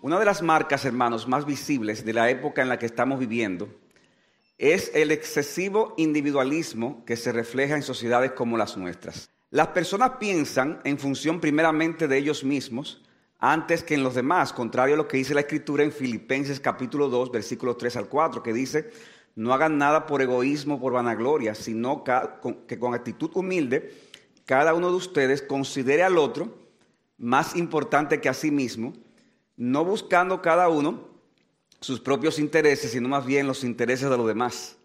Una de las marcas, hermanos, más visibles de la época en la que estamos viviendo es el excesivo individualismo que se refleja en sociedades como las nuestras. Las personas piensan en función primeramente de ellos mismos antes que en los demás, contrario a lo que dice la Escritura en Filipenses capítulo 2, versículos 3 al 4, que dice, no hagan nada por egoísmo, por vanagloria, sino que con actitud humilde cada uno de ustedes considere al otro más importante que a sí mismo, no buscando cada uno sus propios intereses, sino más bien los intereses de los demás.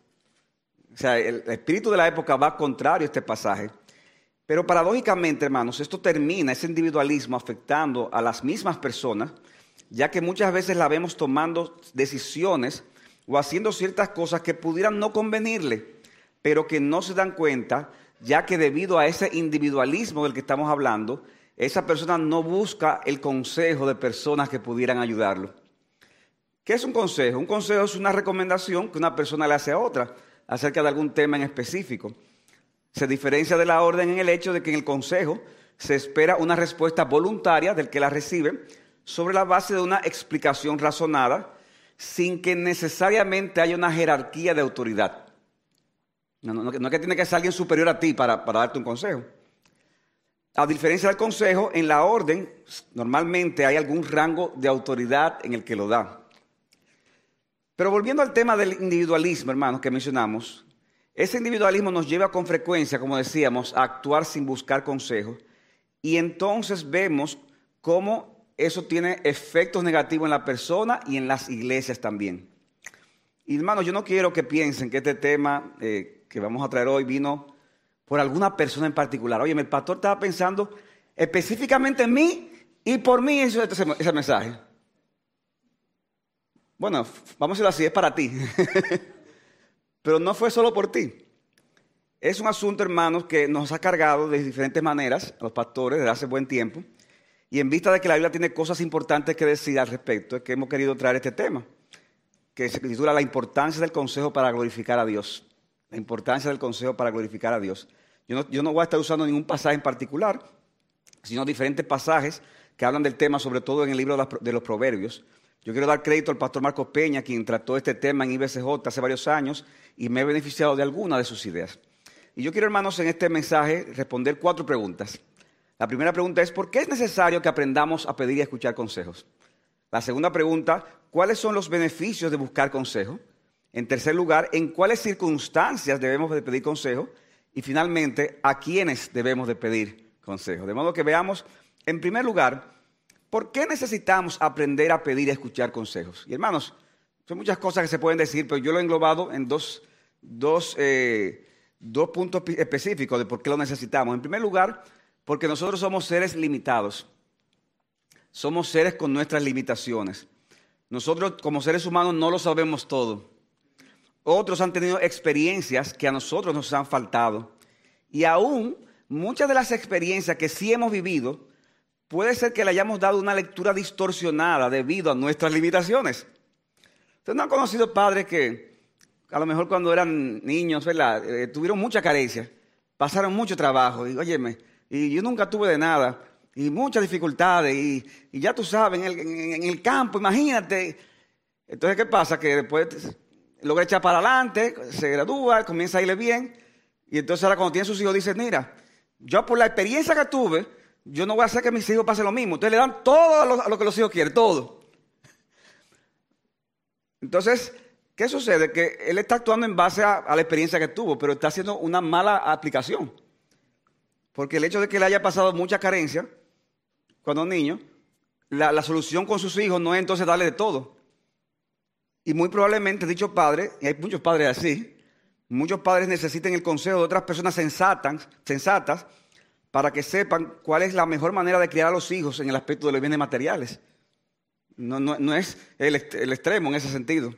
O sea, el espíritu de la época va contrario a este pasaje. Pero paradójicamente, hermanos, esto termina, ese individualismo afectando a las mismas personas, ya que muchas veces la vemos tomando decisiones o haciendo ciertas cosas que pudieran no convenirle, pero que no se dan cuenta, ya que debido a ese individualismo del que estamos hablando, esa persona no busca el consejo de personas que pudieran ayudarlo. ¿Qué es un consejo? Un consejo es una recomendación que una persona le hace a otra acerca de algún tema en específico. Se diferencia de la orden en el hecho de que en el consejo se espera una respuesta voluntaria del que la recibe sobre la base de una explicación razonada sin que necesariamente haya una jerarquía de autoridad. No, es que tiene que ser alguien superior a ti para darte un consejo. A diferencia del consejo, en la orden normalmente hay algún rango de autoridad en el que lo da. Pero volviendo al tema del individualismo, hermanos, que mencionamos, ese individualismo nos lleva con frecuencia, como decíamos, a actuar sin buscar consejo. Y entonces vemos cómo eso tiene efectos negativos en la persona y en las iglesias también. Y hermanos, yo no quiero que piensen que este tema eh, que vamos a traer hoy vino por alguna persona en particular. Oye, el pastor estaba pensando específicamente en mí y por mí ese, ese mensaje. Bueno, vamos a decirlo así, es para ti. Pero no fue solo por ti. Es un asunto, hermanos, que nos ha cargado de diferentes maneras los pastores desde hace buen tiempo. Y en vista de que la Biblia tiene cosas importantes que decir al respecto, es que hemos querido traer este tema, que se titula La importancia del consejo para glorificar a Dios la importancia del consejo para glorificar a Dios. Yo no, voy a estar usando ningún pasaje en particular, sino diferentes pasajes que hablan del tema, sobre todo en el libro de los Proverbios. Yo quiero dar crédito al pastor Marcos Peña, quien trató este tema en IBCJ hace varios años y me he beneficiado de alguna de sus ideas. Y yo quiero, hermanos, en este mensaje responder cuatro preguntas. La primera pregunta es, ¿por qué es necesario que aprendamos a pedir y escuchar consejos? La segunda pregunta, ¿cuáles son los beneficios de buscar consejo? En tercer lugar, en cuáles circunstancias debemos de pedir consejo. Y finalmente, a quiénes debemos de pedir consejo. De modo que veamos, en primer lugar, ¿por qué necesitamos aprender a pedir y escuchar consejos? Y hermanos, son muchas cosas que se pueden decir, pero yo lo he englobado en dos, dos, eh, dos puntos específicos de por qué lo necesitamos. En primer lugar, porque nosotros somos seres limitados. Somos seres con nuestras limitaciones. Nosotros como seres humanos no lo sabemos todo. Otros han tenido experiencias que a nosotros nos han faltado. Y aún muchas de las experiencias que sí hemos vivido, puede ser que le hayamos dado una lectura distorsionada debido a nuestras limitaciones. Ustedes no han conocido padres que a lo mejor cuando eran niños, ¿verdad? Eh, tuvieron mucha carencia, pasaron mucho trabajo, y óyeme, y yo nunca tuve de nada, y muchas dificultades, y, ya tú sabes, en el, en el campo, imagínate. Entonces, ¿qué pasa? Que después logra echar para adelante, se gradúa, comienza a irle bien. Y entonces ahora cuando tiene sus hijos dice, mira, yo por la experiencia que tuve, yo no voy a hacer que mis hijos pasen lo mismo. Entonces le dan todo a lo, que los hijos quieren, todo. Entonces, ¿qué sucede? Que él está actuando en base a, la experiencia que tuvo, pero está haciendo una mala aplicación. Porque el hecho de que le haya pasado mucha carencia cuando niño, la, la solución con sus hijos no es entonces darle de todo. Y muy probablemente dicho padre, y hay muchos padres así, muchos padres necesiten el consejo de otras personas sensatas, sensatas para que sepan cuál es la mejor manera de criar a los hijos en el aspecto de los bienes materiales. No, es el, extremo en ese sentido.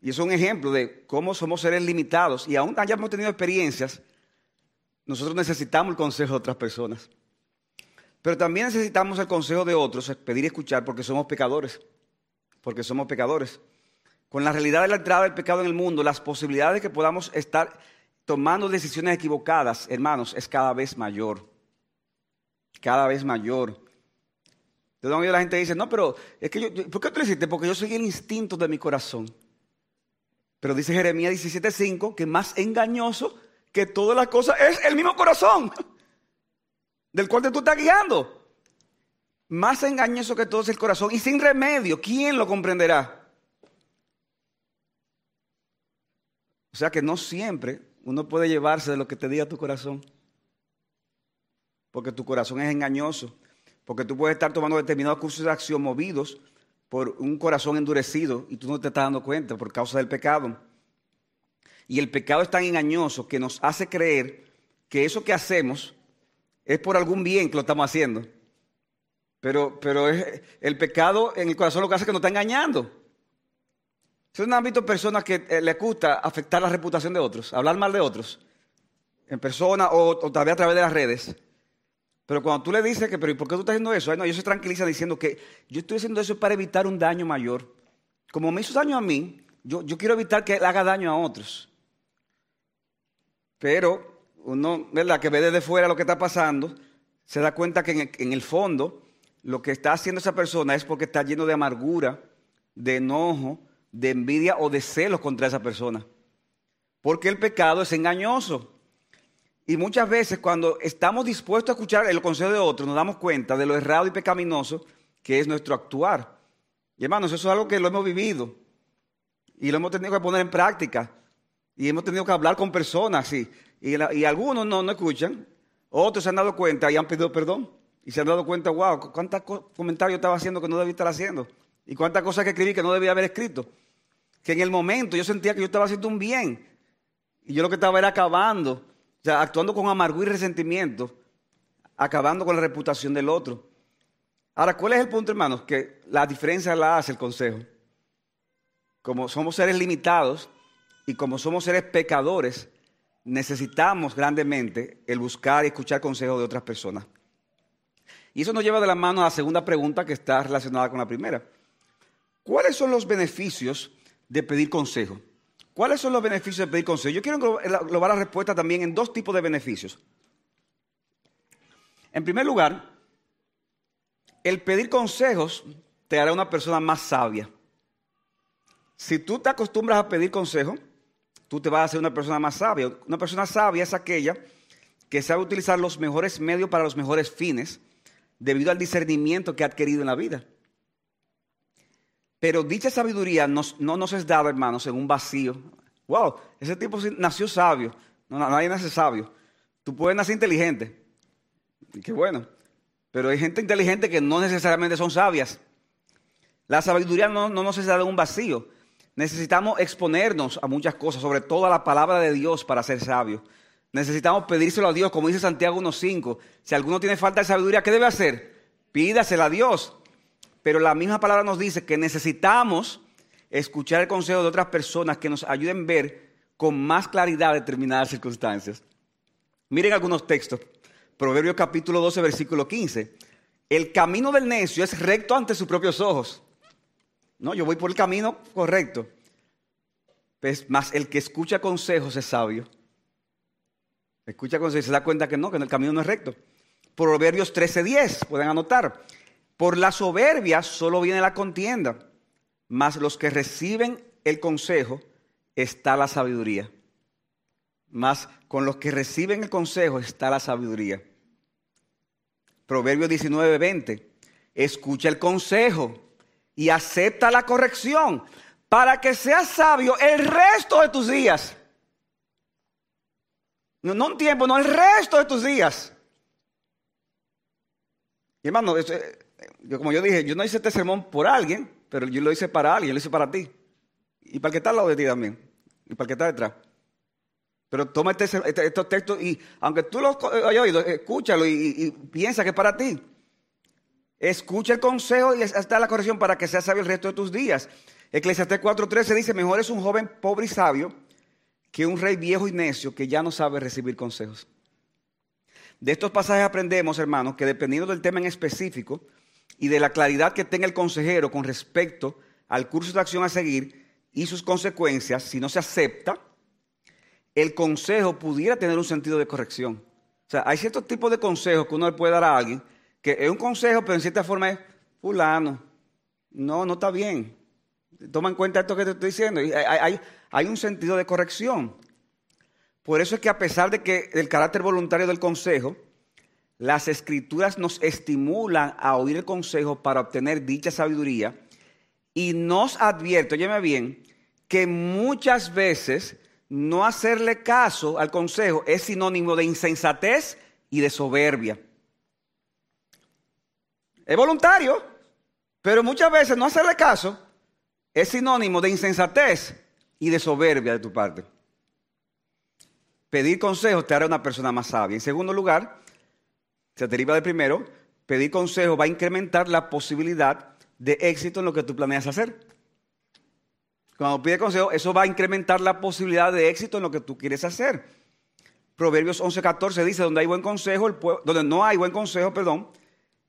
Y es un ejemplo de cómo somos seres limitados y aún hayamos tenido experiencias, nosotros necesitamos el consejo de otras personas. Pero también necesitamos el consejo de otros, pedir y escuchar, porque somos pecadores. Porque somos pecadores con la realidad de la entrada del pecado en el mundo, las posibilidades de que podamos estar tomando decisiones equivocadas, hermanos, es cada vez mayor. Cada vez mayor. Donde la gente dice, no, pero es que yo, ¿por qué tú lo hiciste? Porque yo soy el instinto de mi corazón. Pero dice Jeremías 17:5 que más engañoso que todas las cosas es el mismo corazón del cual tú estás guiando. Más engañoso que todo es el corazón y sin remedio, ¿quién lo comprenderá? O sea que no siempre uno puede llevarse de lo que te diga tu corazón. Porque tu corazón es engañoso. Porque tú puedes estar tomando determinados cursos de acción movidos por un corazón endurecido y tú no te estás dando cuenta por causa del pecado. Y el pecado es tan engañoso que nos hace creer que eso que hacemos es por algún bien que lo estamos haciendo. Pero, pero es, el pecado en el corazón lo que hace es que nos está engañando. Es un ámbito de personas que eh, les gusta afectar la reputación de otros, hablar mal de otros, en persona o, o tal a través de las redes. Pero cuando tú le dices que, pero ¿y por qué tú estás haciendo eso? Ay, no, ellos se tranquilizan diciendo que yo estoy haciendo eso para evitar un daño mayor. Como me hizo daño a mí, yo, yo quiero evitar que él haga daño a otros. Pero uno, ¿verdad? Que ve desde fuera lo que está pasando, se da cuenta que en el, fondo lo que está haciendo esa persona es porque está lleno de amargura, de enojo, de envidia o de celos contra esa persona. Porque el pecado es engañoso. Y muchas veces cuando estamos dispuestos a escuchar el consejo de otro, nos damos cuenta de lo errado y pecaminoso que es nuestro actuar. Y hermanos, eso es algo que lo hemos vivido y lo hemos tenido que poner en práctica. Y hemos tenido que hablar con personas y, y, algunos no, no escuchan, otros se han dado cuenta y han pedido perdón. Y se han dado cuenta, wow, cuántos comentarios estaba haciendo que no debía estar haciendo. Y cuántas cosas que escribí que no debía haber escrito. Que en el momento yo sentía que yo estaba haciendo un bien. Y yo lo que estaba era acabando, o sea, actuando con amargura y resentimiento, acabando con la reputación del otro. Ahora, ¿cuál es el punto, hermanos? Que la diferencia la hace el consejo. Como somos seres limitados, y como somos seres pecadores, necesitamos grandemente el buscar y escuchar consejos de otras personas. Y eso nos lleva de la mano a la segunda pregunta que está relacionada con la primera. ¿Cuáles son los beneficios de pedir consejo? ¿Cuáles son los beneficios de pedir consejo? Yo quiero englobar la respuesta también en dos tipos de beneficios. En primer lugar, el pedir consejos te hará una persona más sabia. Si tú te acostumbras a pedir consejos, tú te vas a hacer una persona más sabia. Una persona sabia es aquella que sabe utilizar los mejores medios para los mejores fines debido al discernimiento que ha adquirido en la vida. Pero dicha sabiduría no nos es dada, hermanos, en un vacío. Wow, ese tipo nació sabio. No, nadie nace sabio. Tú puedes nacer inteligente. Qué bueno. Pero hay gente inteligente que no necesariamente son sabias. La sabiduría no, no nos es dada en un vacío. Necesitamos exponernos a muchas cosas, sobre todo a la palabra de Dios para ser sabios. Necesitamos pedírselo a Dios, como dice Santiago 1.5. Si alguno tiene falta de sabiduría, ¿qué debe hacer? Pídasela a Dios. Pero la misma palabra nos dice que necesitamos escuchar el consejo de otras personas que nos ayuden a ver con más claridad determinadas circunstancias. Miren algunos textos. Proverbios capítulo 12, versículo 15. El camino del necio es recto ante sus propios ojos. No, yo voy por el camino correcto. Pues, más el que escucha consejos es sabio. Escucha consejos y se da cuenta que no, que el camino no es recto. Proverbios 13:10, pueden anotar. Por la soberbia solo viene la contienda, mas los que reciben el consejo está la sabiduría. Más con los que reciben el consejo está la sabiduría. Proverbios 19:20. Escucha el consejo y acepta la corrección para que seas sabio el resto de tus días. No, un tiempo, no el resto de tus días. Y hermano, eh, como yo dije, yo no hice este sermón por alguien, pero yo lo hice para alguien, yo lo hice para ti. Y para el que está al lado de ti también. Y para el que está detrás. Pero toma este, este, estos textos y aunque tú los hayas oído, escúchalo y, y piensa que es para ti. Escucha el consejo y hasta la corrección para que seas sabio el resto de tus días. Eclesiastés 4:13 dice, mejor es un joven pobre y sabio que un rey viejo y necio que ya no sabe recibir consejos. De estos pasajes aprendemos, hermanos, que dependiendo del tema en específico y de la claridad que tenga el consejero con respecto al curso de acción a seguir y sus consecuencias, si no se acepta, el consejo pudiera tener un sentido de corrección. O sea, hay ciertos tipos de consejos que uno le puede dar a alguien que es un consejo, pero en cierta forma es fulano, no, no está bien. Toma en cuenta esto que te estoy diciendo. Hay, hay, un sentido de corrección. Por eso es que a pesar de que el carácter voluntario del consejo, las escrituras nos estimulan a oír el consejo para obtener dicha sabiduría y nos advierte, óyeme bien, que muchas veces no hacerle caso al consejo es sinónimo de insensatez y de soberbia. Es voluntario, pero muchas veces no hacerle caso es sinónimo de insensatez y de soberbia de tu parte. Pedir consejo te hará una persona más sabia. En segundo lugar, se deriva del primero, pedir consejo va a incrementar la posibilidad de éxito en lo que tú planeas hacer. Cuando pide consejo, eso va a incrementar la posibilidad de éxito en lo que tú quieres hacer. Proverbios 11:14 dice, donde hay buen consejo, el donde no hay buen consejo, perdón,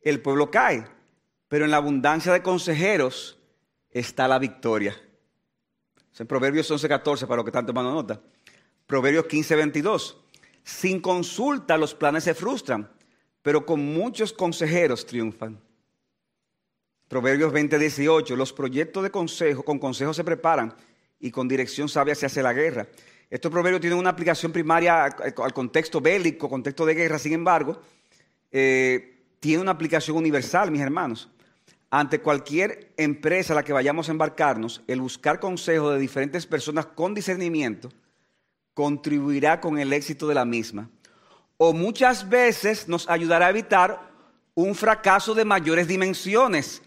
el pueblo cae. Pero en la abundancia de consejeros está la victoria. En Proverbios 11:14, para lo que tanto mano nota. Proverbios 15:22. Sin consulta los planes se frustran, pero con muchos consejeros triunfan. Proverbios 20:18. Los proyectos de consejo, con consejo se preparan y con dirección sabia se hace la guerra. Estos proverbios tienen una aplicación primaria al contexto bélico, contexto de guerra, sin embargo, eh, tiene una aplicación universal, mis hermanos. Ante cualquier empresa a la que vayamos a embarcarnos, el buscar consejo de diferentes personas con discernimiento contribuirá con el éxito de la misma. O muchas veces nos ayudará a evitar un fracaso de mayores dimensiones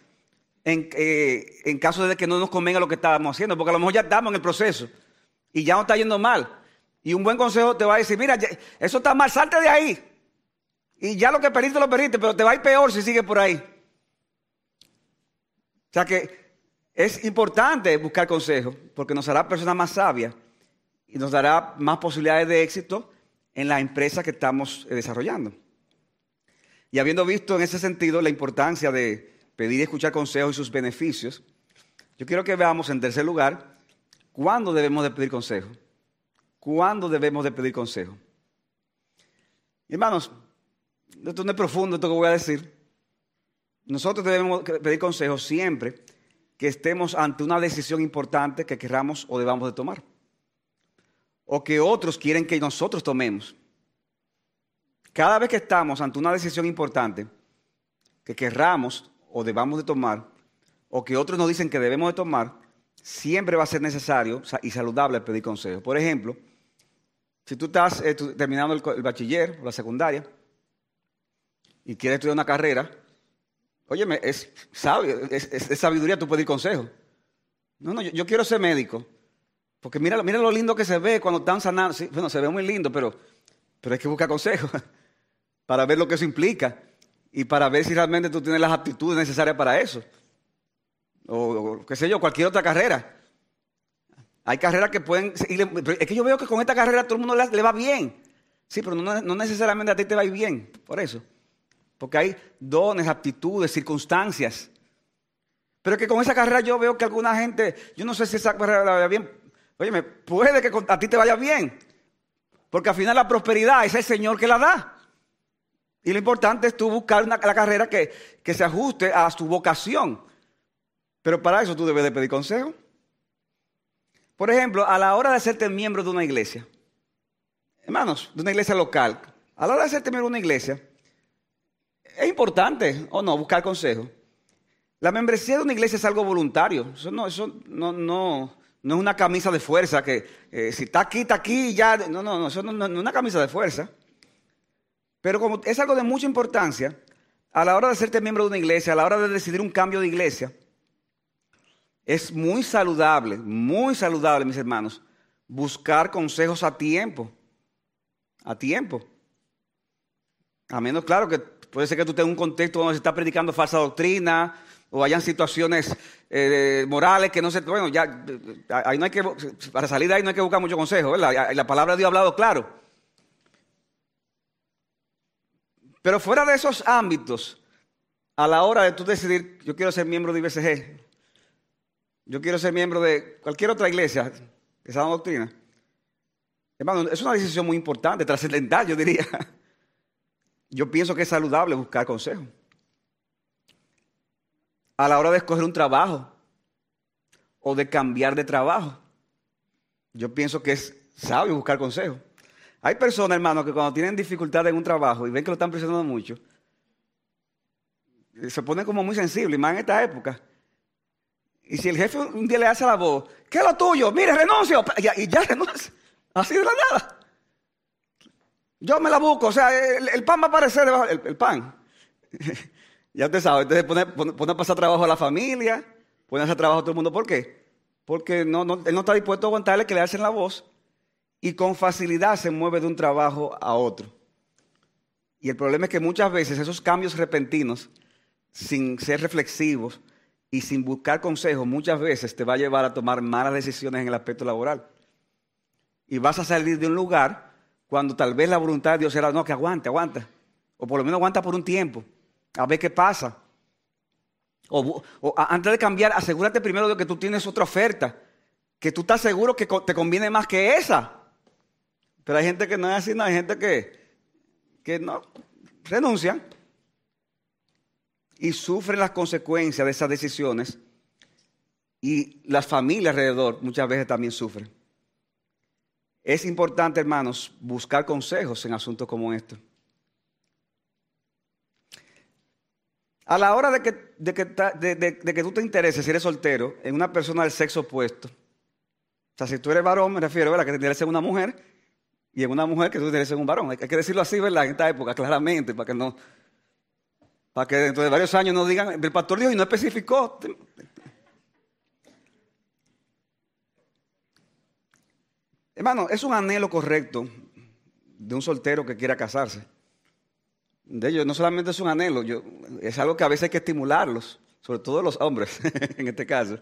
en, eh, en caso de que no nos convenga lo que estábamos haciendo, porque a lo mejor ya estamos en el proceso y ya no está yendo mal. Y un buen consejo te va a decir, mira, eso está mal, salte de ahí. Y ya lo que perdiste, lo perdiste, pero te va a ir peor si sigues por ahí. O sea que es importante buscar consejo, porque nos hará personas más sabias y nos dará más posibilidades de éxito en la empresa que estamos eh, desarrollando. Y habiendo visto en ese sentido la importancia de pedir y escuchar consejos y sus beneficios, yo quiero que veamos en tercer lugar ¿Cuándo debemos de pedir consejo? ¿Cuándo debemos de pedir consejo? Hermanos, esto no es profundo, esto que voy a decir. Nosotros debemos pedir consejo siempre que estemos ante una decisión importante que queramos o debamos de tomar. O que otros quieren que nosotros tomemos. Cada vez que estamos ante una decisión importante que querramos o debamos de tomar, o que otros nos dicen que debemos de tomar, siempre va a ser necesario y saludable pedir consejo. Por ejemplo, si tú estás eh, terminando el, bachiller o la secundaria y quieres estudiar una carrera, óyeme, es sabio, es, sabiduría tú pedir consejo. No, no, yo, quiero ser médico. Porque mira, mira lo lindo que se ve cuando están sanando. bueno, se ve muy lindo, pero, pero hay que buscar consejo para ver lo que eso implica y para ver si realmente tú tienes las aptitudes necesarias para eso o, qué sé yo, cualquier otra carrera. Hay carreras que pueden... Es que yo veo que con esta carrera todo el mundo le, va bien. Sí, pero no, no, necesariamente a ti te va a ir bien, por eso. Porque hay dones, aptitudes, circunstancias. Pero es que con esa carrera yo veo que alguna gente, yo no sé si esa carrera la vaya bien. Oye, puede que a ti te vaya bien. Porque al final la prosperidad es el Señor que la da. Y lo importante es tú buscar una, la carrera que, que se ajuste a tu vocación. Pero para eso tú debes de pedir consejo. Por ejemplo, a la hora de hacerte miembro de una iglesia, hermanos, de una iglesia local, a la hora de hacerte miembro de una iglesia, es importante o no buscar consejo. La membresía de una iglesia es algo voluntario. Eso no, eso no, no, no es una camisa de fuerza que eh, si está aquí, está aquí y ya. No, no, no, eso no, no es una camisa de fuerza. Pero como es algo de mucha importancia, a la hora de hacerte miembro de una iglesia, a la hora de decidir un cambio de iglesia, es muy saludable, muy saludable, mis hermanos, buscar consejos a tiempo. A tiempo. A menos, claro, que puede ser que tú tengas un contexto donde se está predicando falsa doctrina o hayan situaciones eh, morales que no se... Bueno, ya, ahí no hay que... Para salir de ahí no hay que buscar mucho consejo, ¿verdad? La palabra de Dios ha hablado claro. Pero fuera de esos ámbitos, a la hora de tú decidir, yo quiero ser miembro de IBCG, yo quiero ser miembro de cualquier otra iglesia de esa doctrina. Hermano, es una decisión muy importante, trascendental, yo diría. Yo pienso que es saludable buscar consejo. A la hora de escoger un trabajo o de cambiar de trabajo. Yo pienso que es sabio buscar consejo. Hay personas, hermano, que cuando tienen dificultades en un trabajo y ven que lo están presionando mucho, se ponen como muy sensibles, más en esta época. Y si el jefe un día le hace la voz, ¿qué es lo tuyo? Mire, renuncio. Y ya, renuncia. Así de la nada. Yo me la busco. O sea, el, pan va a aparecer debajo. El, pan. ya usted sabe. Entonces pone, a pasar trabajo a la familia. Pone a hacer trabajo a todo el mundo. ¿Por qué? Porque no, él no está dispuesto a aguantarle que le hacen la voz. Y con facilidad se mueve de un trabajo a otro. Y el problema es que muchas veces esos cambios repentinos, sin ser reflexivos, y sin buscar consejos muchas veces te va a llevar a tomar malas decisiones en el aspecto laboral. Y vas a salir de un lugar cuando tal vez la voluntad de Dios era, no, que aguante, aguanta. O por lo menos aguanta por un tiempo, a ver qué pasa. O, antes de cambiar, asegúrate primero de que tú tienes otra oferta, que tú estás seguro que te conviene más que esa. Pero hay gente que no es así, no, hay gente que, que no renuncian y sufren las consecuencias de esas decisiones y las familias alrededor muchas veces también sufren. Es importante, hermanos, buscar consejos en asuntos como estos. A la hora de que, de, que, tú te intereses, si eres soltero, en una persona del sexo opuesto, o sea, si tú eres varón, me refiero a que te intereses en una mujer, y en una mujer que tú te intereses en un varón. Hay que decirlo así, ¿verdad? En esta época, claramente, para que no, para que dentro de varios años no digan, el pastor dijo y no especificó. Hermano, es un anhelo correcto de un soltero que quiera casarse. De ellos no solamente es un anhelo, es algo que a veces hay que estimularlos, sobre todo los hombres en este caso.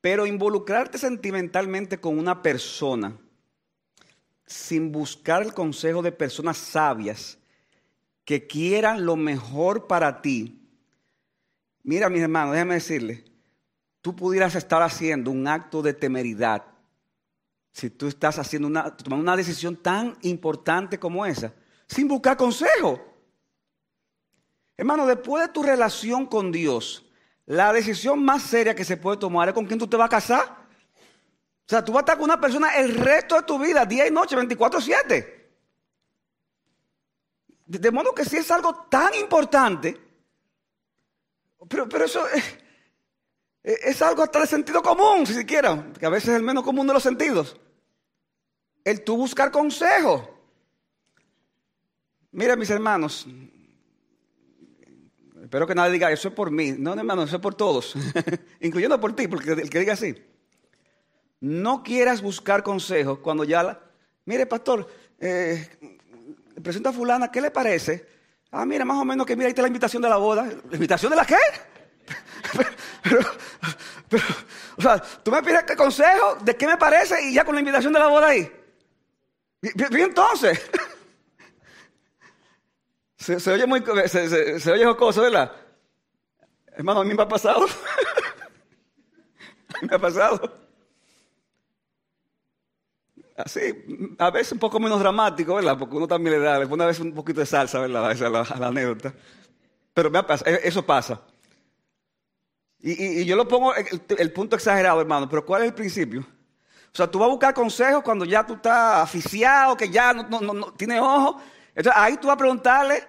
Pero involucrarte sentimentalmente con una persona sin buscar el consejo de personas sabias que quieran lo mejor para ti. Mira, mis hermanos, déjame decirle, tú pudieras estar haciendo un acto de temeridad si tú estás haciendo una, tomando una decisión tan importante como esa, sin buscar consejo. Hermano, después de tu relación con Dios, la decisión más seria que se puede tomar es con quién tú te vas a casar. O sea, tú vas a estar con una persona el resto de tu vida, día y noche, 24/7. De modo que si es algo tan importante, pero, pero eso es, algo hasta de sentido común, si siquiera, que a veces es el menos común de los sentidos. El tú buscar consejo. Mira, mis hermanos, espero que nadie diga, eso es por mí. No, hermano, eso es por todos, incluyendo por ti, porque el que diga así. No quieras buscar consejo cuando ya, la, mire, pastor, eh, presenta a fulana, ¿qué le parece? Ah, mira, más o menos que mira, ahí está la invitación de la boda. ¿La invitación de la qué? Pero, pero, o sea, tú me pides qué consejo, de qué me parece y ya con la invitación de la boda ahí. Y, entonces, se, oye muy, se, se oye jocoso, ¿verdad? Hermano, a mí me ha pasado. a mí me ha pasado. Así, a veces un poco menos dramático, ¿verdad? Porque uno también le da, le pone a veces un poquito de salsa, ¿verdad? A la, anécdota. Pero e, eso pasa. Y, yo lo pongo el, punto exagerado, hermano, pero ¿cuál es el principio? O sea, tú vas a buscar consejos cuando ya tú estás aficiado, que ya no, no, no tienes ojos. Entonces ahí tú vas a preguntarle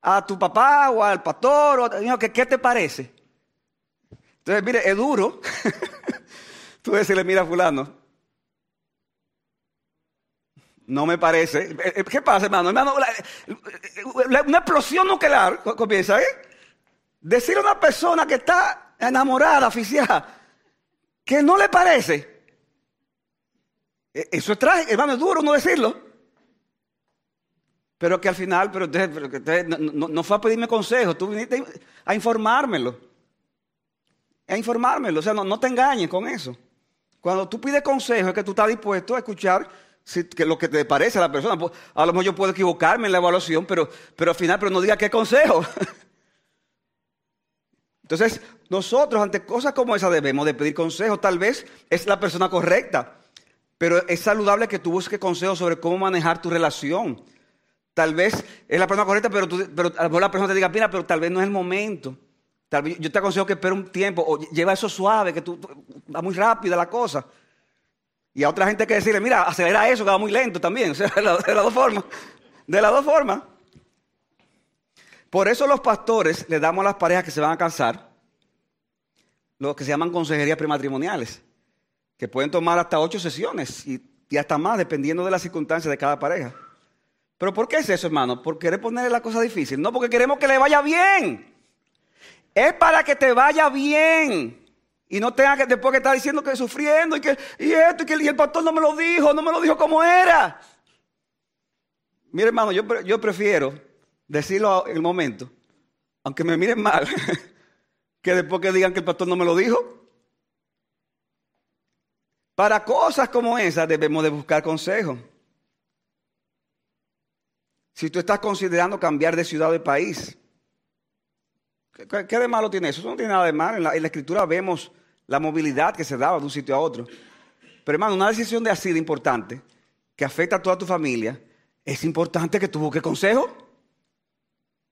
a tu papá o al pastor, o, que, ¿qué te parece? Entonces, mire, es duro. tú decirle, mira, fulano, no me parece. Eh, eh, ¿Qué pasa, hermano? hermano una explosión nuclear comienza, ¿eh? Decir a una persona que está enamorada, aficiada, que no le parece. E, eso es trágico, hermano, es duro no decirlo. Pero que al final, pero, no, fue a pedirme consejo, tú viniste a informármelo. A informármelo, o sea, no, no te engañes con eso. Cuando tú pides consejo es que tú estás dispuesto a escuchar que lo que te parece a la persona. Pues, a lo mejor yo puedo equivocarme en la evaluación, pero, pero al final, pero no diga qué consejo. Entonces, nosotros ante cosas como esa debemos de pedir consejo. Tal vez es la persona correcta, pero es saludable que tú busques consejos sobre cómo manejar tu relación. Tal vez es la persona correcta, pero, pero a lo mejor la persona te diga, mira, pero tal vez no es el momento. Tal vez yo te aconsejo que espere un tiempo o lleva eso suave, que tú, va muy rápida la cosa. Y a otra gente hay que decirle, mira, acelera eso, que va muy lento también. De, las dos formas. De las dos formas. Por eso los pastores le damos a las parejas que se van a casar lo que se llaman consejerías prematrimoniales, que pueden tomar hasta ocho sesiones y, y hasta más, dependiendo de las circunstancias de cada pareja. ¿Pero por qué es eso, hermano? ¿Por querer ponerle la cosa difícil? No, porque queremos que le vaya bien. Es para que te vaya bien. Y no tenga que después que estar diciendo que sufriendo y que y esto y que el pastor no me lo dijo, no me lo dijo como era. Mire, hermano, yo prefiero decirlo en el momento, aunque me miren mal, que después que digan que el pastor no me lo dijo. Para cosas como esas debemos de buscar consejo. Si tú estás considerando cambiar de ciudad o de país, ¿qué, de malo tiene eso? Eso no tiene nada de malo. En la, escritura vemos la movilidad que se daba de un sitio a otro. Pero hermano, una decisión de así de importante, que afecta a toda tu familia, es importante que tú busques consejo.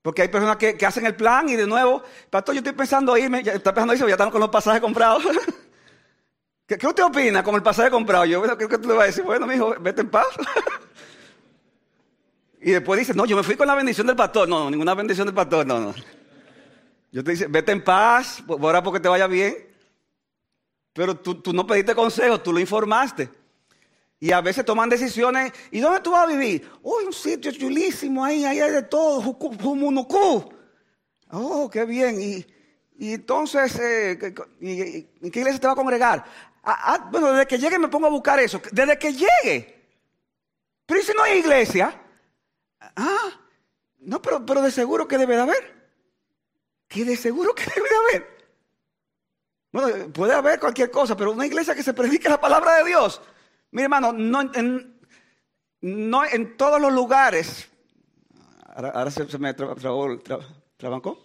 Porque hay personas que, hacen el plan y de nuevo, pastor, yo estoy pensando irme, ya, está pensando irse, ya están con los pasajes comprados. ¿Qué, ¿Qué, usted opina con el pasaje comprado? Yo creo que tú le vas a decir, bueno, mi hijo, vete en paz. Y después dice, no, yo me fui con la bendición del pastor. No, no, ninguna bendición del pastor, no, no. Yo te dice, vete en paz, ahora porque te vaya bien. Pero tú, tú no pediste consejo, tú lo informaste. Y a veces toman decisiones. ¿Y dónde tú vas a vivir? Uy, un sitio chulísimo ahí, ahí hay de todo, Jumunucú. Oh, qué bien. Y, entonces, eh, ¿en qué iglesia te va a congregar? Ah, ah, bueno, desde que llegue me pongo a buscar eso. Desde que llegue. Pero ¿y si no hay iglesia? Ah, no, pero, pero de seguro que debe de haber. Que de seguro que debe de haber. Bueno, puede haber cualquier cosa, pero una iglesia que se predique la palabra de Dios. Mire, hermano, no en, todos los lugares. Ahora, se, me trabancó.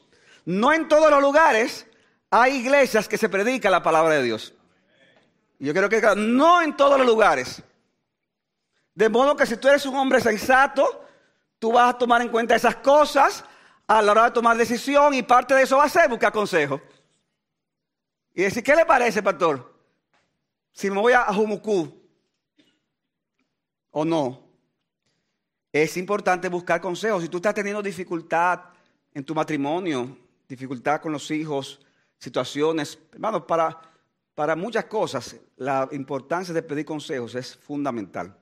No en todos los lugares hay iglesias que se predica la palabra de Dios. Yo creo que no en todos los lugares. De modo que si tú eres un hombre sensato, Tú vas a tomar en cuenta esas cosas a la hora de tomar decisión y parte de eso va a ser buscar consejo. Y decir, ¿qué le parece, pastor? Si me voy a Jumucú o no. Es importante buscar consejos. Si tú estás teniendo dificultad en tu matrimonio, dificultad con los hijos, situaciones, hermano, para, para muchas cosas, la importancia de pedir consejos es fundamental.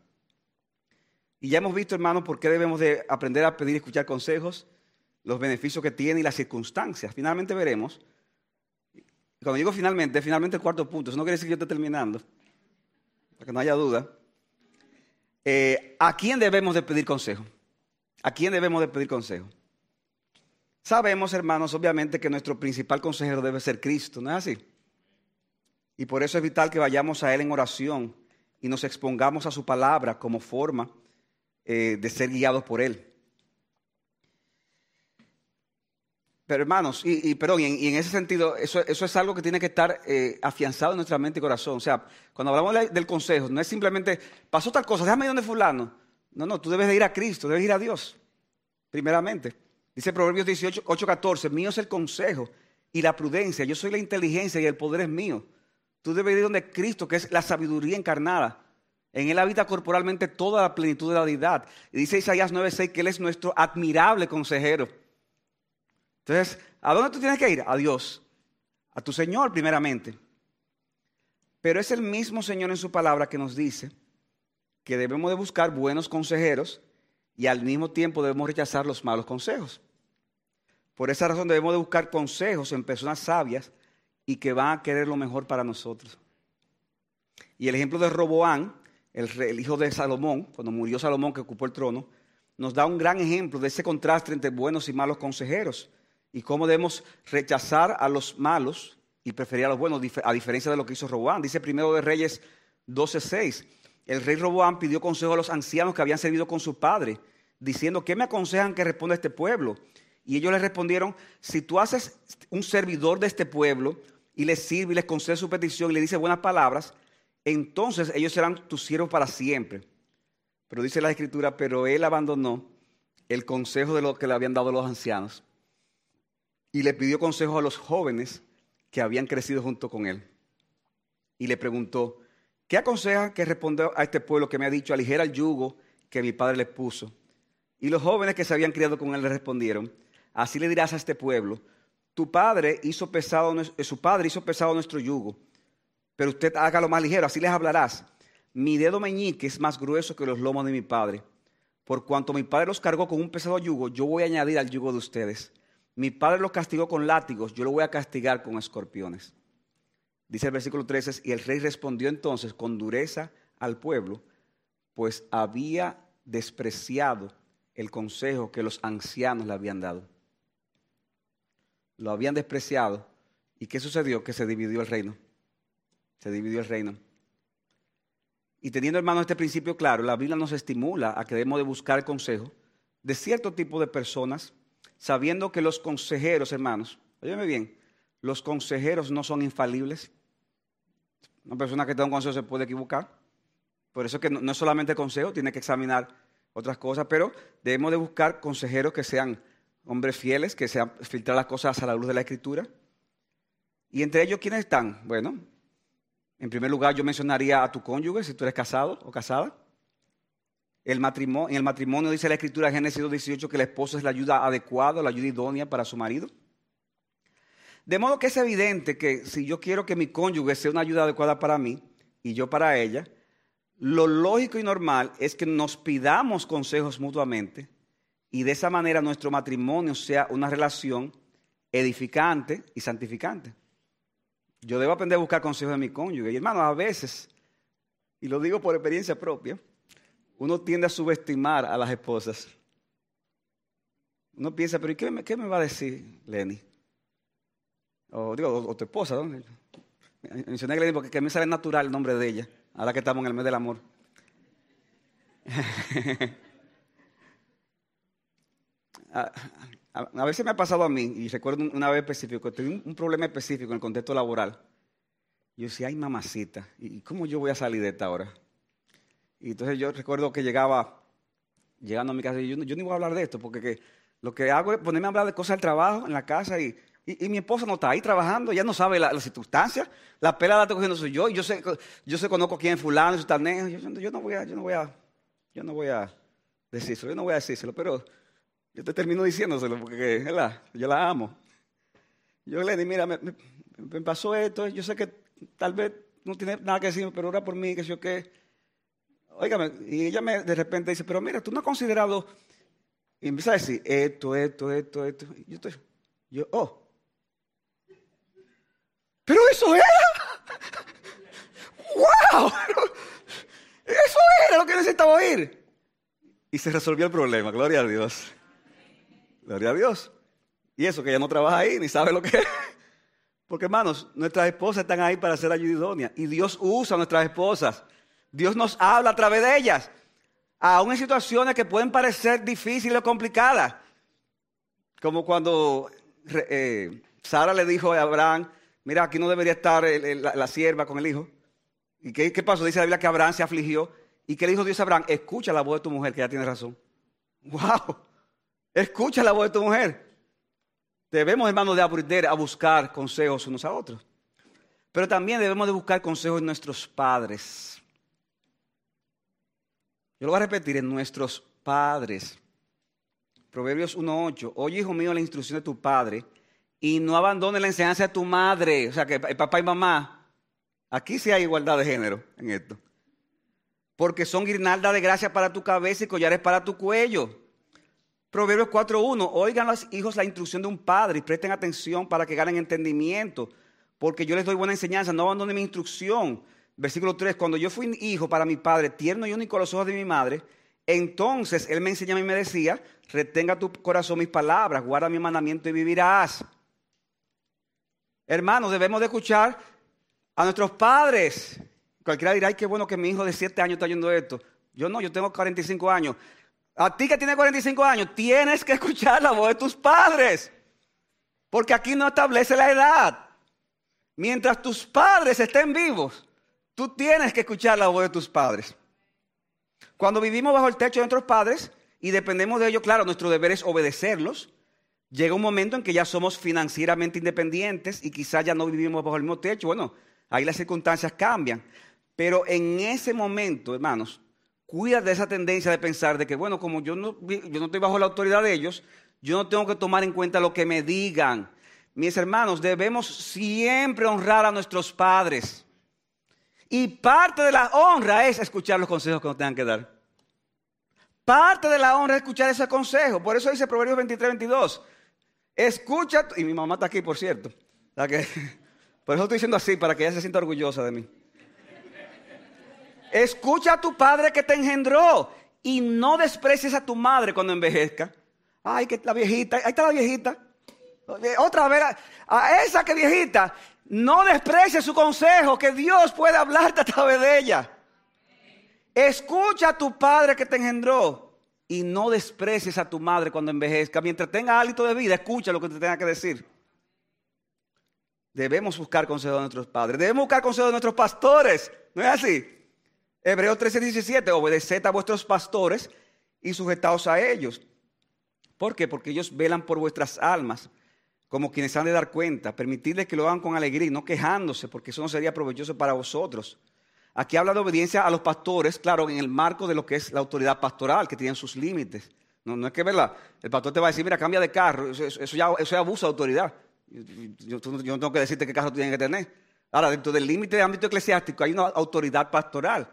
Y ya hemos visto, hermanos, por qué debemos de aprender a pedir y escuchar consejos, los beneficios que tiene y las circunstancias. Finalmente veremos. Cuando digo finalmente, finalmente el cuarto punto, eso no quiere decir que yo esté terminando, para que no haya duda. Eh, ¿A quién debemos de pedir consejo? ¿A quién debemos de pedir consejo? Sabemos, hermanos, obviamente que nuestro principal consejero debe ser Cristo, ¿no es así? Y por eso es vital que vayamos a Él en oración y nos expongamos a su palabra como forma eh, de ser guiados por Él. Pero hermanos, y, perdón, y en, ese sentido, eso, es algo que tiene que estar eh, afianzado en nuestra mente y corazón. O sea, cuando hablamos del consejo, no es simplemente, pasó tal cosa, déjame ir donde fulano. No, no, tú debes de ir a Cristo, debes ir a Dios, primeramente. Dice Proverbios 18, 8, 14, mío es el consejo y la prudencia, yo soy la inteligencia y el poder es mío. Tú debes ir donde Cristo, que es la sabiduría encarnada. En Él habita corporalmente toda la plenitud de la deidad. Y dice Isaías 9:6 que Él es nuestro admirable consejero. Entonces, ¿a dónde tú tienes que ir? A Dios. A tu Señor primeramente. Pero es el mismo Señor en su palabra que nos dice que debemos de buscar buenos consejeros y al mismo tiempo debemos rechazar los malos consejos. Por esa razón debemos de buscar consejos en personas sabias y que van a querer lo mejor para nosotros. Y el ejemplo de Roboán el, hijo de Salomón, cuando murió Salomón que ocupó el trono, nos da un gran ejemplo de ese contraste entre buenos y malos consejeros y cómo debemos rechazar a los malos y preferir a los buenos, a diferencia de lo que hizo Roboán. Dice primero de Reyes 12:6. El rey Roboán pidió consejo a los ancianos que habían servido con su padre, diciendo, ¿qué me aconsejan que responda este pueblo? Y ellos le respondieron, si tú haces un servidor de este pueblo y les sirve y les concede su petición y le dice buenas palabras, entonces ellos serán tus siervos para siempre. Pero dice la escritura, pero él abandonó el consejo de lo que le habían dado los ancianos y le pidió consejo a los jóvenes que habían crecido junto con él. Y le preguntó, ¿qué aconseja que responda a este pueblo que me ha dicho, aligera el yugo que mi padre les puso? Y los jóvenes que se habían criado con él le respondieron, así le dirás a este pueblo, tu padre hizo pesado, eh, su padre hizo pesado nuestro yugo, pero usted hágalo más ligero, así les hablarás. Mi dedo meñique es más grueso que los lomos de mi padre. Por cuanto mi padre los cargó con un pesado yugo, yo voy a añadir al yugo de ustedes. Mi padre los castigó con látigos, yo lo voy a castigar con escorpiones. Dice el versículo 13, y el rey respondió entonces con dureza al pueblo, pues había despreciado el consejo que los ancianos le habían dado. Lo habían despreciado. ¿Y qué sucedió? Que se dividió el reino. Se dividió el reino. Y teniendo, hermano, este principio claro, la Biblia nos estimula a que debemos de buscar consejo de cierto tipo de personas, sabiendo que los consejeros, hermanos, óyeme bien, los consejeros no son infalibles. Una persona que da un consejo se puede equivocar. Por eso que no, es solamente consejo, tiene que examinar otras cosas, pero debemos de buscar consejeros que sean hombres fieles, que sean filtrar las cosas a la luz de la Escritura. Y entre ellos, ¿quiénes están? Bueno, en primer lugar yo mencionaría a tu cónyuge, si tú eres casado o casada. El matrimonio, en el matrimonio dice la Escritura Génesis 18 que la esposa es la ayuda adecuada, la ayuda idónea para su marido. De modo que es evidente que si yo quiero que mi cónyuge sea una ayuda adecuada para mí y yo para ella, lo lógico y normal es que nos pidamos consejos mutuamente y de esa manera nuestro matrimonio sea una relación edificante y santificante. Yo debo aprender a buscar consejos de mi cónyuge. Y hermano, a veces, y lo digo por experiencia propia, uno tiende a subestimar a las esposas. Uno piensa, pero ¿y qué me, va a decir Lenny? O, digo, o, tu esposa, ¿no? Mencioné a Lenny porque a mí sabe natural el nombre de ella, ahora que estamos en el mes del amor. a, veces me ha pasado a mí, y recuerdo una vez específico, tuve un, problema específico en el contexto laboral. Yo decía, ay mamacita, ¿y cómo yo voy a salir de esta hora? Y entonces yo recuerdo que llegaba, llegando a mi casa, y yo, yo ni voy a hablar de esto, porque lo que hago es ponerme a hablar de cosas del trabajo en la casa y, y, mi esposa no está ahí trabajando, ya no sabe las circunstancias, la pela la estoy cogiendo soy yo, y yo sé, yo sé conozco quién es fulano, su yo, yo, no voy a, yo no voy a, yo no voy a decírselo, yo no voy a decírselo, pero yo te termino diciéndoselo porque yo la amo. Yo le dije, mira, me, pasó esto, yo sé que tal vez no tiene nada que decirme, pero ora por mí, que yo qué. Óigame, y ella me de repente dice, pero mira, tú no has considerado, y empieza a decir, esto, esto, esto, esto. Yo estoy, yo, oh. Pero eso era. ¡Wow! Eso era lo que necesitaba oír. Y se resolvió el problema, gloria a Dios. Gloria a Dios. Y eso que ella no trabaja ahí ni sabe lo que es. Porque hermanos, nuestras esposas están ahí para ser ayuda idónea. Y Dios usa a nuestras esposas. Dios nos habla a través de ellas. Aún en situaciones que pueden parecer difíciles o complicadas. Como cuando eh, Sara le dijo a Abraham, mira, aquí no debería estar la, sierva con el hijo. ¿Y qué, pasó? Dice la Biblia que Abraham se afligió. ¿Y qué le dijo Dios a Abraham? Escucha la voz de tu mujer, que ya tiene razón. ¡Wow! Escucha la voz de tu mujer. Debemos, hermanos, de aprender a buscar consejos unos a otros. Pero también debemos de buscar consejos en nuestros padres. Yo lo voy a repetir, en nuestros padres. Proverbios 1.8. Oye, hijo mío, la instrucción de tu padre y no abandones la enseñanza de tu madre. O sea, que papá y mamá. Aquí sí hay igualdad de género en esto. Porque son guirnaldas de gracia para tu cabeza y collares para tu cuello. Proverbios 4.1, oigan los hijos la instrucción de un padre y presten atención para que ganen entendimiento, porque yo les doy buena enseñanza, no abandonen mi instrucción. Versículo 3, cuando yo fui hijo para mi padre, tierno y único a los ojos de mi madre, entonces él me enseñaba y me decía, retenga tu corazón mis palabras, guarda mi mandamiento y vivirás. Hermanos, debemos de escuchar a nuestros padres. Cualquiera dirá, ay, qué bueno que mi hijo de 7 años está oyendo esto. Yo no, yo tengo 45 años. A ti que tienes 45 años, tienes que escuchar la voz de tus padres. Porque aquí no establece la edad. Mientras tus padres estén vivos, tú tienes que escuchar la voz de tus padres. Cuando vivimos bajo el techo de nuestros padres y dependemos de ellos. Claro, nuestro deber es obedecerlos. Llega un momento en que ya somos financieramente independientes y quizás ya no vivimos bajo el mismo techo. Bueno, ahí las circunstancias cambian. Pero en ese momento, hermanos, cuida de esa tendencia de pensar de que, bueno, como yo no, yo no estoy bajo la autoridad de ellos, yo no tengo que tomar en cuenta lo que me digan. Mis hermanos, debemos siempre honrar a nuestros padres. Y parte de la honra es escuchar los consejos que nos tengan que dar. Parte de la honra es escuchar ese consejo. Por eso dice Proverbios 23, 22. Escucha, y mi mamá está aquí, por cierto. por eso estoy diciendo así, para que ella se sienta orgullosa de mí. Escucha a tu padre que te engendró y no desprecies a tu madre cuando envejezca. Ay, que la viejita, ahí está la viejita. Otra vez, a esa que viejita, no desprecies su consejo, que Dios puede hablarte a través de ella. Escucha a tu padre que te engendró y no desprecies a tu madre cuando envejezca. Mientras tenga hálito de vida, escucha lo que te tenga que decir. Debemos buscar consejo de nuestros padres. Debemos buscar consejo de nuestros pastores. ¿No es así? Hebreos 13, 17. Obedeced a vuestros pastores y sujetaos a ellos. ¿Por qué? Porque ellos velan por vuestras almas como quienes han de dar cuenta, permitirles que lo hagan con alegría no quejándose, porque eso no sería provechoso para vosotros. Aquí habla de obediencia a los pastores, claro, en el marco de lo que es la autoridad pastoral, que tiene sus límites. No, no es que, ¿verdad? El pastor te va a decir, mira, cambia de carro, eso, ya, eso abuso de autoridad. Yo, no tengo que decirte qué carro tienes que tener. Ahora, dentro del límite de ámbito eclesiástico hay una autoridad pastoral.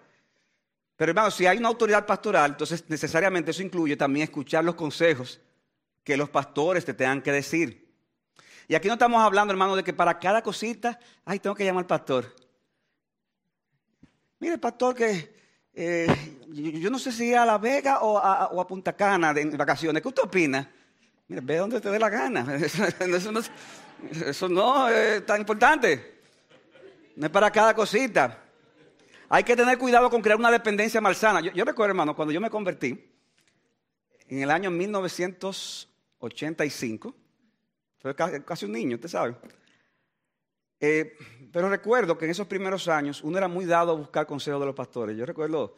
Pero hermano, si hay una autoridad pastoral, entonces necesariamente eso incluye también escuchar los consejos que los pastores te tengan que decir. Y aquí no estamos hablando, hermano, de que para cada cosita, ay, tengo que llamar al pastor. Mire, pastor, que eh, yo, no sé si ir a La Vega o a, Punta Cana de vacaciones. ¿Qué usted opina? Mire, ve donde te dé la gana. Eso, no, es tan importante. No es para cada cosita. Hay que tener cuidado con crear una dependencia malsana. Yo, yo recuerdo, hermano, cuando yo me convertí, en el año 1985, fue casi un niño, usted sabe. Eh, pero recuerdo que en esos primeros años uno era muy dado a buscar consejos de los pastores. Yo recuerdo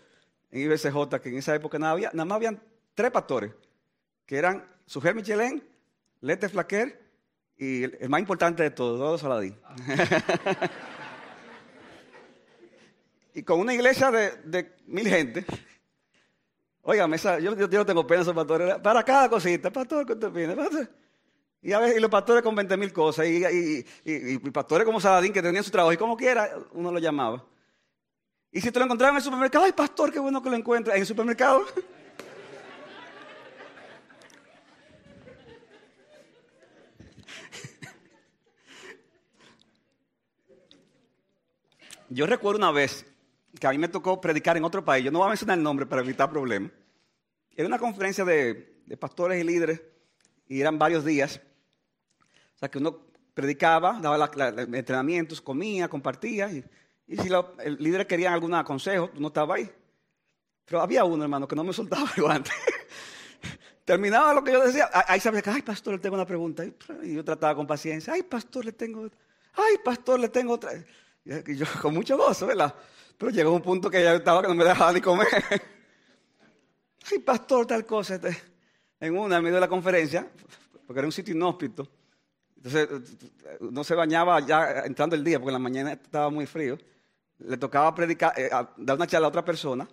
en IBCJ que en esa época nada, había, nada más habían tres pastores, que eran Suger Michelén, Lete Flaquer y el, más importante de todos, Eduardo Saladín. y con una iglesia de, mil gente. Oigan, yo, yo, no tengo pena esos pastores. Para cada cosita, pastor, ¿qué te opina? Y, a veces, y los pastores con 20 mil cosas, y, y, pastores como Saladín que tenían su trabajo, y como quiera, uno lo llamaba. Y si te lo encontraba en el supermercado, ay pastor, qué bueno que lo encuentra en el supermercado. Yo recuerdo una vez que a mí me tocó predicar en otro país, yo no voy a mencionar el nombre para evitar problemas. Era una conferencia de, de pastores y líderes, y eran varios días. Que uno predicaba, daba entrenamientos, comía, compartía. Y, si los líderes querían algún consejo, no estaba ahí. Pero había uno, hermano, que no me soltaba el guante. Terminaba lo que yo decía. Ahí sabía que, ay, pastor, le tengo una pregunta. Y yo trataba con paciencia. Ay, pastor, le tengo otra. Ay, pastor, le tengo otra. Y yo con mucho gozo, ¿verdad? Pero llegó un punto que ya estaba que no me dejaba ni comer. Ay, pastor, tal cosa. En una, en medio de la conferencia, porque era un sitio inhóspito, entonces, no se bañaba ya entrando el día, porque en la mañana estaba muy frío. Le tocaba predicar, eh, dar una charla a otra persona.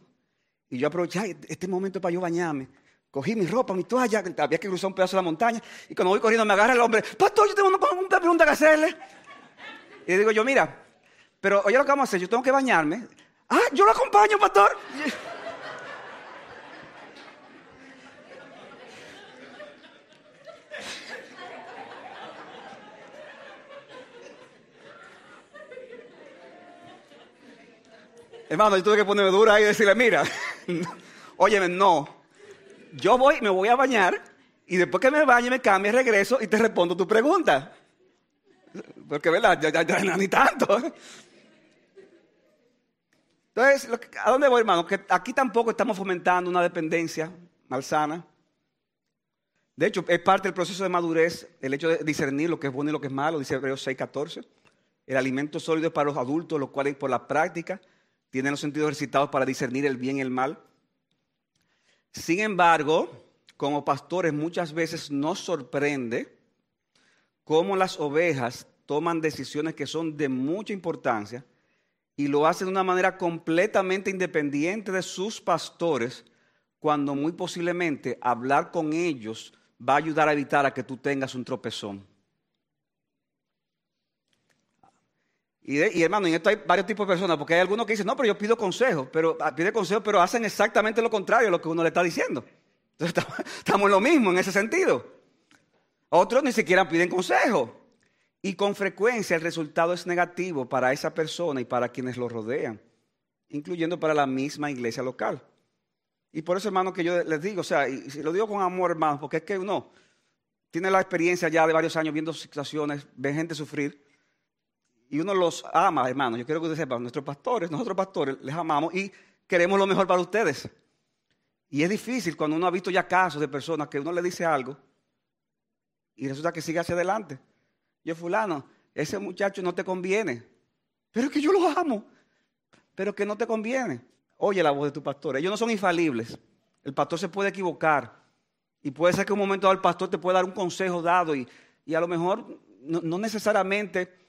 Y yo aproveché este momento para yo bañarme. Cogí mi ropa, mi toalla, había que cruzar un pedazo de la montaña. Y cuando voy corriendo me agarra el hombre, pastor, yo tengo una, pregunta que hacerle. Y digo yo, mira, pero oye lo que vamos a hacer, yo tengo que bañarme. Ah, yo lo acompaño, pastor. Hermano, yo tuve que ponerme dura y decirle, mira, óyeme, no. Yo voy, me voy a bañar y después que me bañe, me cambie, regreso y te respondo tu pregunta. Porque, ¿verdad? Ya, ya, ya ni tanto. Entonces, ¿a dónde voy, hermano? Que aquí tampoco estamos fomentando una dependencia malsana. De hecho, es parte del proceso de madurez el hecho de discernir lo que es bueno y lo que es malo, dice Hebreos 6:14. El alimento sólido para los adultos, los cuales por la práctica tienen los sentidos ejercitados para discernir el bien y el mal. Sin embargo, como pastores muchas veces nos sorprende cómo las ovejas toman decisiones que son de mucha importancia y lo hacen de una manera completamente independiente de sus pastores, cuando muy posiblemente hablar con ellos va a ayudar a evitar a que tú tengas un tropezón. Y, hermano, en esto hay varios tipos de personas, porque hay algunos que dicen, no, pero yo pido consejo, pero ah, pide consejo, pero hacen exactamente lo contrario a lo que uno le está diciendo. Entonces estamos en lo mismo en ese sentido. Otros ni siquiera piden consejo. Y con frecuencia el resultado es negativo para esa persona y para quienes lo rodean, incluyendo para la misma iglesia local. Y por eso, hermano, que yo les digo, o sea, y lo digo con amor, hermano, porque es que uno tiene la experiencia ya de varios años viendo situaciones, ve gente sufrir y uno los ama, hermanos. Yo quiero que ustedes sepan, nuestros pastores, nosotros pastores, les amamos y queremos lo mejor para ustedes. Y es difícil cuando uno ha visto ya casos de personas que uno le dice algo y resulta que sigue hacia adelante. Yo, fulano, ese muchacho no te conviene. Pero es que yo lo amo. Pero que no te conviene. Oye la voz de tu pastor. Ellos no son infalibles. El pastor se puede equivocar. Y puede ser que un momento dado el pastor te pueda dar un consejo dado y, a lo mejor no necesariamente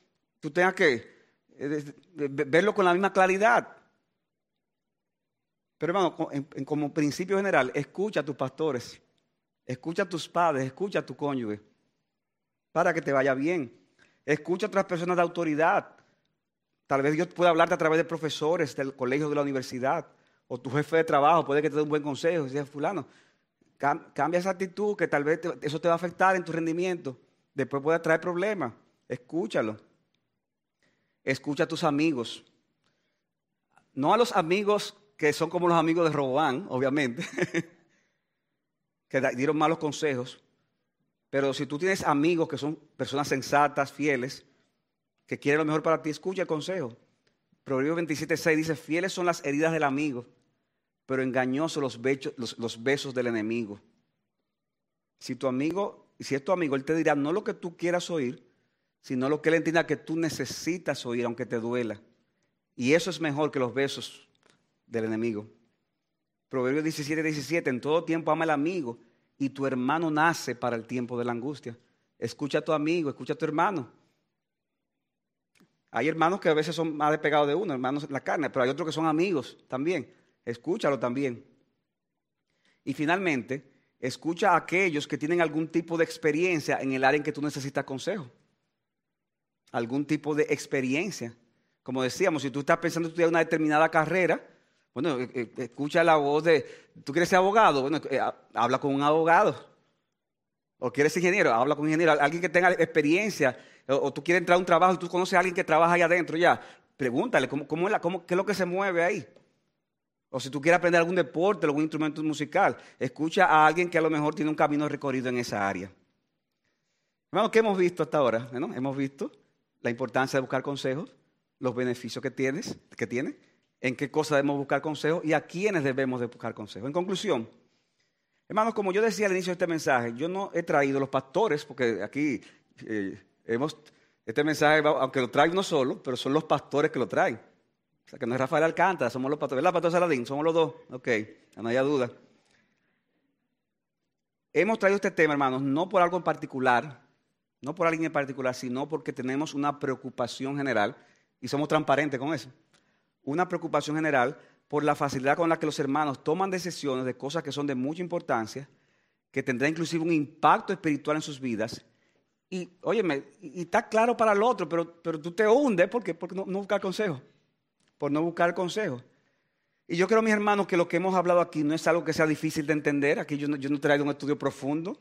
tú tengas que eh, verlo con la misma claridad. Pero hermano, como principio general, escucha a tus pastores, escucha a tus padres, escucha a tu cónyuge, para que te vaya bien. Escucha a otras personas de autoridad. Tal vez Dios pueda hablarte a través de profesores del colegio de la universidad, o tu jefe de trabajo puede que te dé un buen consejo. Dice, fulano, cambia esa actitud que tal vez eso te va a afectar en tu rendimiento. Después puede traer problemas. Escúchalo. Escucha a tus amigos. No a los amigos que son como los amigos de Robán, obviamente, que dieron malos consejos. Pero si tú tienes amigos que son personas sensatas, fieles, que quieren lo mejor para ti, escucha el consejo. Proverbios 27.6 dice, fieles son las heridas del amigo, pero engañosos los, los besos del enemigo. Si tu amigo, si es tu amigo, él te dirá no lo que tú quieras oír, sino lo que Él entienda que tú necesitas oír, aunque te duela. Y eso es mejor que los besos del enemigo. Proverbios 17, 17, en todo tiempo ama al amigo y tu hermano nace para el tiempo de la angustia. Escucha a tu amigo, escucha a tu hermano. Hay hermanos que a veces son más despegados de uno, hermanos en la carne, pero hay otros que son amigos también. Escúchalo también. Y finalmente, escucha a aquellos que tienen algún tipo de experiencia en el área en que tú necesitas consejo algún tipo de experiencia. Como decíamos, si tú estás pensando estudiar una determinada carrera, bueno, eh, eh, escucha la voz de, ¿tú quieres ser abogado? Bueno, eh, habla con un abogado. O quieres ser ingeniero, habla con un ingeniero. Alguien que tenga experiencia, o, tú quieres entrar a un trabajo y tú conoces a alguien que trabaja ahí adentro ya, pregúntale, ¿cómo, es la, cómo, ¿qué es lo que se mueve ahí? O si tú quieres aprender algún deporte, algún instrumento musical, escucha a alguien que a lo mejor tiene un camino recorrido en esa área. Hermano, ¿qué hemos visto hasta ahora? Hemos visto la importancia de buscar consejos, los beneficios que, tienes, que tiene, en qué cosas debemos buscar consejos y a quiénes debemos de buscar consejos. En conclusión, hermanos, como yo decía al inicio de este mensaje, yo no he traído los pastores, porque aquí eh, hemos, este mensaje, aunque lo trae uno solo, pero son los pastores que lo traen. O sea, que no es Rafael Alcántara, somos los pastores. ¿Verdad, Pastor Saladín? Somos los dos. Ok, no haya duda. Hemos traído este tema, hermanos, no por algo en particular, no por alguien en particular, sino porque tenemos una preocupación general y somos transparentes con eso. Una preocupación general por la facilidad con la que los hermanos toman decisiones de cosas que son de mucha importancia, que tendrá inclusive un impacto espiritual en sus vidas. Y, óyeme, y está claro para el otro, pero, pero tú te hundes porque, porque no, buscar consejo, por no buscar consejo. Y yo creo, mis hermanos, que lo que hemos hablado aquí no es algo que sea difícil de entender. Aquí yo no, yo no he traído un estudio profundo,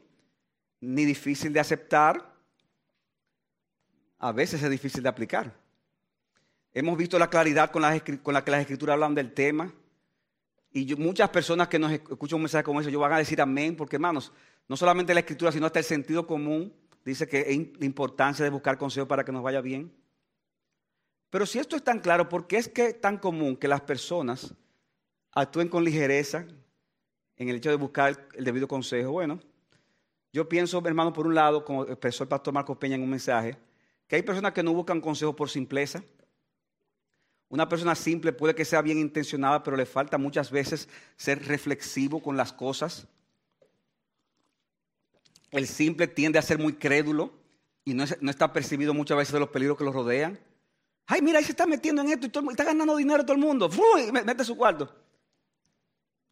ni difícil de aceptar a veces es difícil de aplicar. Hemos visto la claridad con la, que las escrituras hablan del tema. Y muchas personas que nos escuchan un mensaje como ese, yo van a decir amén, porque hermanos, no solamente la escritura, sino hasta el sentido común dice que es la importancia de buscar consejo para que nos vaya bien. Pero si esto es tan claro, ¿por qué es que tan común que las personas actúen con ligereza en el hecho de buscar el debido consejo? Bueno, yo pienso, hermano, por un lado, como expresó el pastor Marcos Peña en un mensaje, que hay personas que no buscan consejo por simpleza. Una persona simple puede que sea bien intencionada, pero le falta muchas veces ser reflexivo con las cosas. El simple tiende a ser muy crédulo y no, está percibido muchas veces de los peligros que lo rodean. Ay, mira, ahí se está metiendo en esto y está ganando dinero todo el mundo. ¡Fui! Mete su cuarto.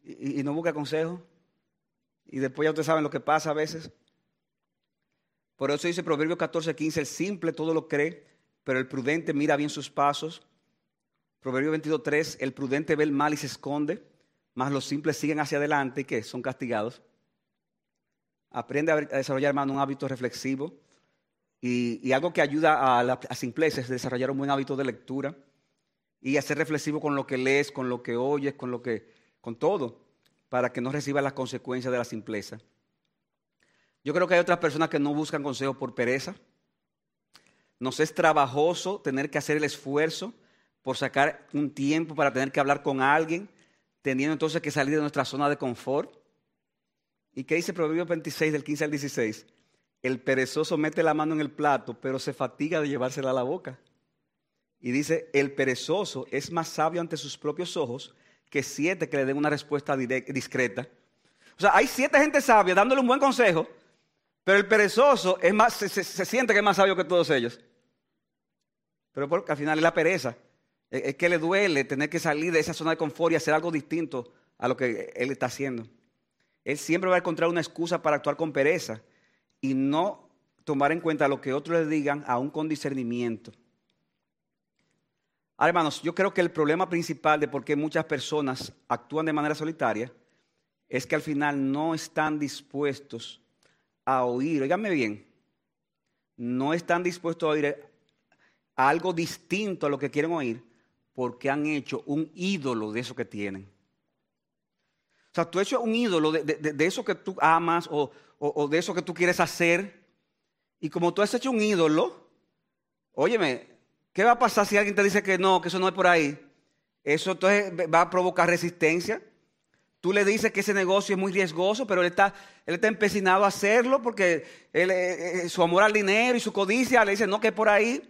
Y, y no busca consejo. Y después ya ustedes saben lo que pasa a veces. Por eso dice Proverbio 14, 15, el simple todo lo cree, pero el prudente mira bien sus pasos. Proverbio 22, 3, el prudente ve el mal y se esconde, mas los simples siguen hacia adelante y que son castigados. Aprende a desarrollar, hermano, un hábito reflexivo y, algo que ayuda a la a es desarrollar un buen hábito de lectura y a ser reflexivo con lo que lees, con lo que oyes, con lo que, con todo para que no reciba las consecuencias de la simpleza. Yo creo que hay otras personas que no buscan consejo por pereza. Nos es trabajoso tener que hacer el esfuerzo por sacar un tiempo para tener que hablar con alguien, teniendo entonces que salir de nuestra zona de confort. ¿Y qué dice Proverbios 26 del 15 al 16? El perezoso mete la mano en el plato, pero se fatiga de llevársela a la boca. Y dice, el perezoso es más sabio ante sus propios ojos que siete que le den una respuesta discreta. O sea, hay siete gente sabia dándole un buen consejo, pero el perezoso es más, se, siente que es más sabio que todos ellos. Pero porque al final es la pereza. Es, que le duele tener que salir de esa zona de confort y hacer algo distinto a lo que él está haciendo. Él siempre va a encontrar una excusa para actuar con pereza y no tomar en cuenta lo que otros le digan aún con discernimiento. Ahora, hermanos, yo creo que el problema principal de por qué muchas personas actúan de manera solitaria es que al final no están dispuestos a oír, oíganme bien, no están dispuestos a oír algo distinto a lo que quieren oír porque han hecho un ídolo de eso que tienen. O sea, tú has hecho un ídolo de, eso que tú amas o, o de eso que tú quieres hacer. Y como tú has hecho un ídolo, óyeme, ¿Qué va a pasar si alguien te dice que no, que eso no es por ahí? Eso entonces va a provocar resistencia. Tú le dices que ese negocio es muy riesgoso, pero él está, él está empecinado a hacerlo porque eh, eh, su amor al dinero y su codicia le dice no, que es por ahí.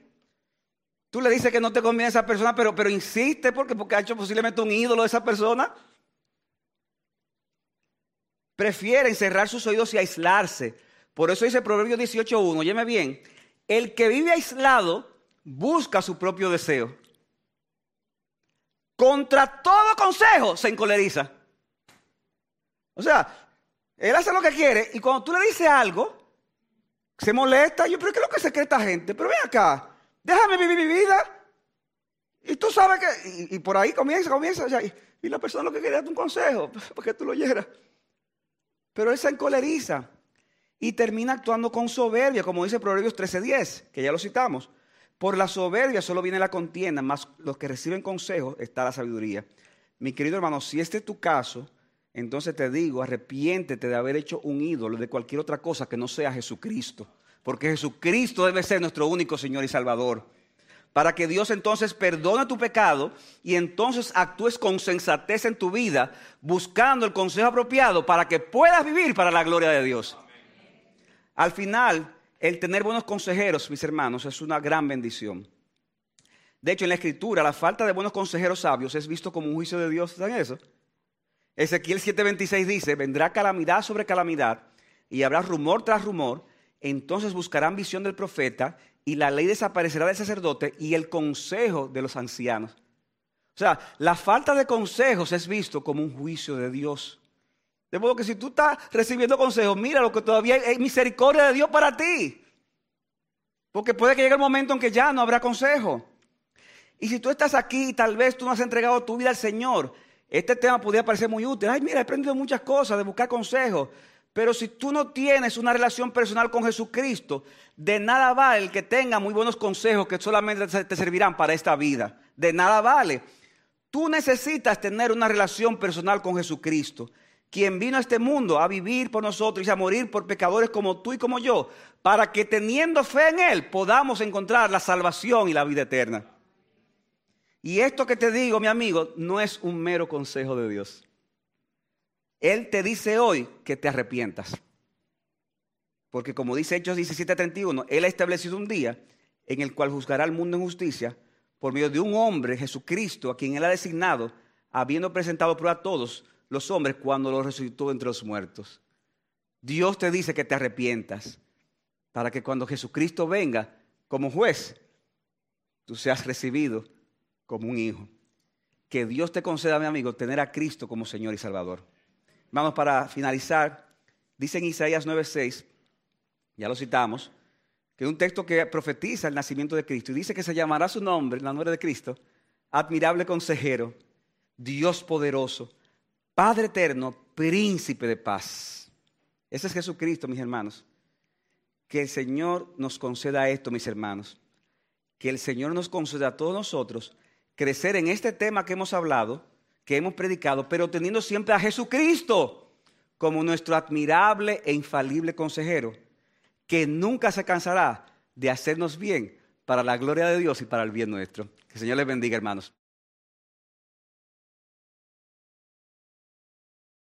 Tú le dices que no te conviene esa persona, pero, pero insiste porque, porque ha hecho posiblemente un ídolo de esa persona. Prefieren cerrar sus oídos y aislarse. Por eso dice Proverbio 18.1, óyeme bien, el que vive aislado busca su propio deseo. Contra todo consejo se encoleriza. O sea, él hace lo que quiere y cuando tú le dices algo, se molesta. Yo, pero ¿qué es lo que se cree esta gente? Pero ven acá, déjame vivir mi vida. Y tú sabes que, y, por ahí comienza, comienza, y, la persona lo que quiere es un consejo, para que tú lo oyeras. Pero él se encoleriza y termina actuando con soberbia, como dice Proverbios 13:10, que ya lo citamos. Por la soberbia solo viene la contienda, más los que reciben consejos está la sabiduría. Mi querido hermano, si este es tu caso, entonces te digo, arrepiéntete de haber hecho un ídolo de cualquier otra cosa que no sea Jesucristo. Porque Jesucristo debe ser nuestro único Señor y Salvador. Para que Dios entonces perdone tu pecado y entonces actúes con sensatez en tu vida, buscando el consejo apropiado para que puedas vivir para la gloria de Dios. Al final, el tener buenos consejeros, mis hermanos, es una gran bendición. De hecho, en la escritura, la falta de buenos consejeros sabios es visto como un juicio de Dios. ¿Saben eso? Ezequiel 7:26 dice, vendrá calamidad sobre calamidad y habrá rumor tras rumor, entonces buscarán visión del profeta y la ley desaparecerá del sacerdote y el consejo de los ancianos. O sea, la falta de consejos es visto como un juicio de Dios. De modo que si tú estás recibiendo consejos, mira lo que todavía hay misericordia de Dios para ti. Porque puede que llegue el momento en que ya no habrá consejo. Y si tú estás aquí y tal vez tú no has entregado tu vida al Señor, este tema podría parecer muy útil. Ay, mira, he aprendido muchas cosas de buscar consejos. Pero si tú no tienes una relación personal con Jesucristo, de nada vale el que tenga muy buenos consejos que solamente te servirán para esta vida. De nada vale. Tú necesitas tener una relación personal con Jesucristo quien vino a este mundo a vivir por nosotros y a morir por pecadores como tú y como yo, para que teniendo fe en Él podamos encontrar la salvación y la vida eterna. Y esto que te digo, mi amigo, no es un mero consejo de Dios. Él te dice hoy que te arrepientas. Porque como dice Hechos 17:31, Él ha establecido un día en el cual juzgará al mundo en justicia por medio de un hombre, Jesucristo, a quien Él ha designado, habiendo presentado prueba a todos los hombres cuando los resucitó entre los muertos. Dios te dice que te arrepientas para que cuando Jesucristo venga como juez, tú seas recibido como un hijo. Que Dios te conceda, mi amigo, tener a Cristo como Señor y Salvador. Vamos para finalizar. Dice en Isaías 9:6, ya lo citamos, que es un texto que profetiza el nacimiento de Cristo y dice que se llamará su nombre, el nombre de Cristo, admirable consejero, Dios poderoso, Padre eterno, príncipe de paz. Ese es Jesucristo, mis hermanos. Que el Señor nos conceda esto, mis hermanos. Que el Señor nos conceda a todos nosotros crecer en este tema que hemos hablado, que hemos predicado, pero teniendo siempre a Jesucristo como nuestro admirable e infalible consejero que nunca se cansará de hacernos bien para la gloria de Dios y para el bien nuestro. Que el Señor les bendiga, hermanos.